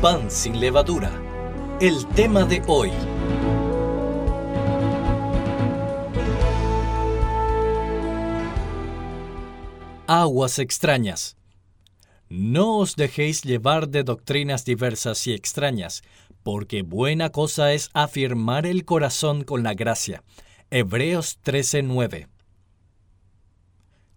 Pan sin levadura. El tema de hoy. Aguas extrañas. No os dejéis llevar de doctrinas diversas y extrañas, porque buena cosa es afirmar el corazón con la gracia. Hebreos 13:9.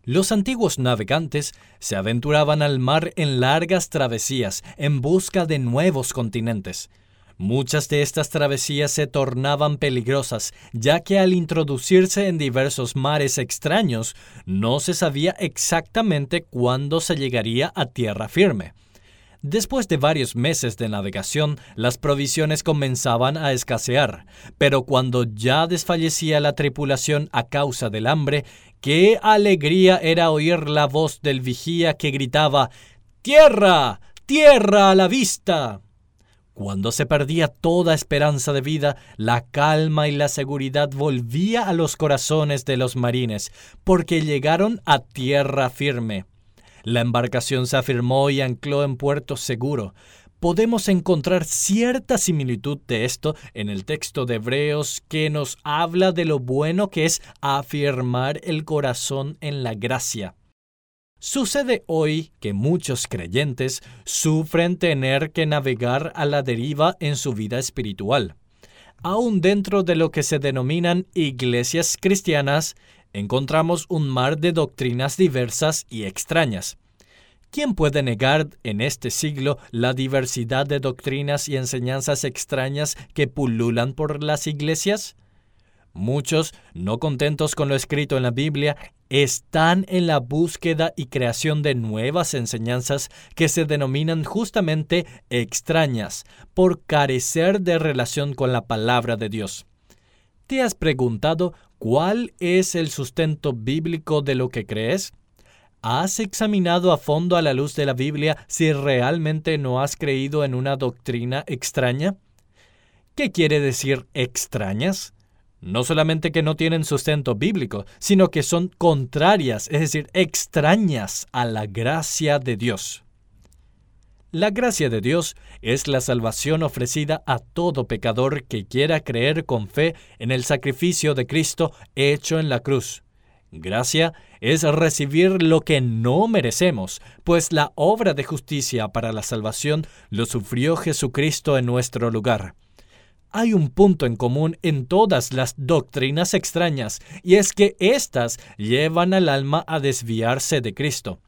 Los antiguos navegantes se aventuraban al mar en largas travesías en busca de nuevos continentes. Muchas de estas travesías se tornaban peligrosas, ya que al introducirse en diversos mares extraños, no se sabía exactamente cuándo se llegaría a tierra firme. Después de varios meses de navegación, las provisiones comenzaban a escasear, pero cuando ya desfallecía la tripulación a causa del hambre, qué alegría era oír la voz del vigía que gritaba Tierra. Tierra a la vista. Cuando se perdía toda esperanza de vida, la calma y la seguridad volvía a los corazones de los marines, porque llegaron a tierra firme. La embarcación se afirmó y ancló en puerto seguro. Podemos encontrar cierta similitud de esto en el texto de Hebreos que nos habla de lo bueno que es afirmar el corazón en la gracia. Sucede hoy que muchos creyentes sufren tener que navegar a la deriva en su vida espiritual. Aún dentro de lo que se denominan iglesias cristianas, encontramos un mar de doctrinas diversas y extrañas. ¿Quién puede negar en este siglo la diversidad de doctrinas y enseñanzas extrañas que pululan por las iglesias? Muchos, no contentos con lo escrito en la Biblia, están en la búsqueda y creación de nuevas enseñanzas que se denominan justamente extrañas, por carecer de relación con la palabra de Dios. ¿Te has preguntado cuál es el sustento bíblico de lo que crees? ¿Has examinado a fondo a la luz de la Biblia si realmente no has creído en una doctrina extraña? ¿Qué quiere decir extrañas? No solamente que no tienen sustento bíblico, sino que son contrarias, es decir, extrañas a la gracia de Dios. La gracia de Dios es la salvación ofrecida a todo pecador que quiera creer con fe en el sacrificio de Cristo hecho en la cruz. Gracia es recibir lo que no merecemos, pues la obra de justicia para la salvación lo sufrió Jesucristo en nuestro lugar. Hay un punto en común en todas las doctrinas extrañas, y es que éstas llevan al alma a desviarse de Cristo.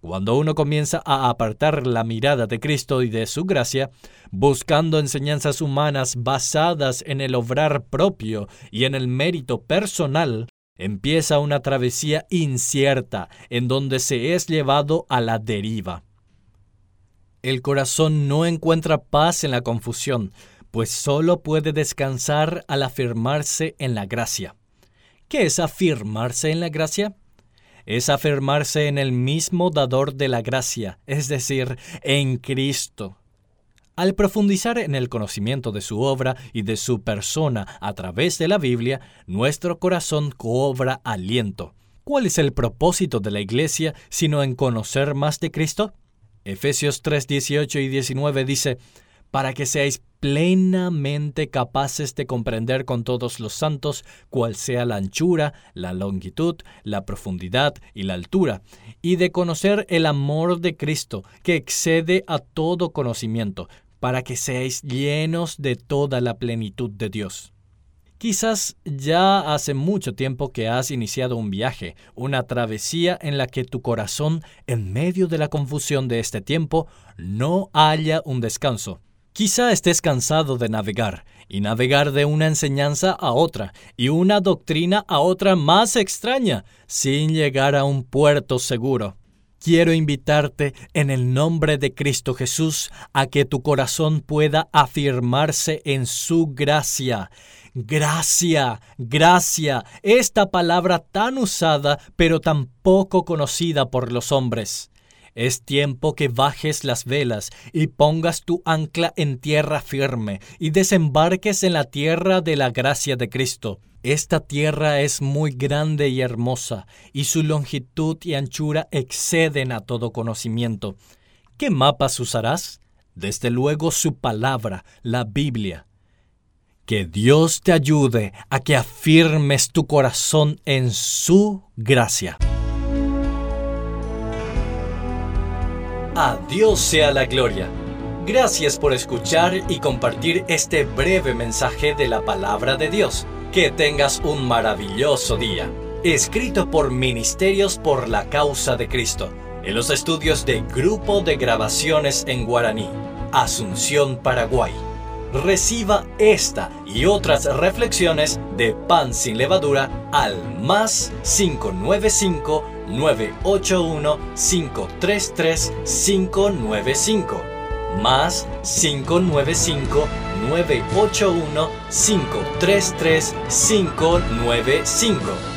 Cuando uno comienza a apartar la mirada de Cristo y de su gracia, buscando enseñanzas humanas basadas en el obrar propio y en el mérito personal, Empieza una travesía incierta en donde se es llevado a la deriva. El corazón no encuentra paz en la confusión, pues solo puede descansar al afirmarse en la gracia. ¿Qué es afirmarse en la gracia? Es afirmarse en el mismo dador de la gracia, es decir, en Cristo. Al profundizar en el conocimiento de su obra y de su persona a través de la Biblia, nuestro corazón cobra aliento. ¿Cuál es el propósito de la Iglesia sino en conocer más de Cristo? Efesios 3, 18 y 19 dice, para que seáis plenamente capaces de comprender con todos los santos cuál sea la anchura, la longitud, la profundidad y la altura, y de conocer el amor de Cristo, que excede a todo conocimiento, para que seáis llenos de toda la plenitud de Dios. Quizás ya hace mucho tiempo que has iniciado un viaje, una travesía en la que tu corazón, en medio de la confusión de este tiempo, no haya un descanso. Quizá estés cansado de navegar, y navegar de una enseñanza a otra, y una doctrina a otra más extraña, sin llegar a un puerto seguro. Quiero invitarte en el nombre de Cristo Jesús a que tu corazón pueda afirmarse en su gracia. Gracia, gracia, esta palabra tan usada pero tan poco conocida por los hombres. Es tiempo que bajes las velas y pongas tu ancla en tierra firme y desembarques en la tierra de la gracia de Cristo. Esta tierra es muy grande y hermosa, y su longitud y anchura exceden a todo conocimiento. ¿Qué mapas usarás? desde luego su palabra, la Biblia. Que Dios te ayude a que afirmes tu corazón en su gracia. A Dios sea la gloria. Gracias por escuchar y compartir este breve mensaje de la palabra de Dios. Que tengas un maravilloso día. Escrito por Ministerios por la Causa de Cristo, en los estudios de Grupo de Grabaciones en Guaraní, Asunción, Paraguay. Reciba esta y otras reflexiones de Pan sin levadura al más 595 981 533 595 más 595 981 533 595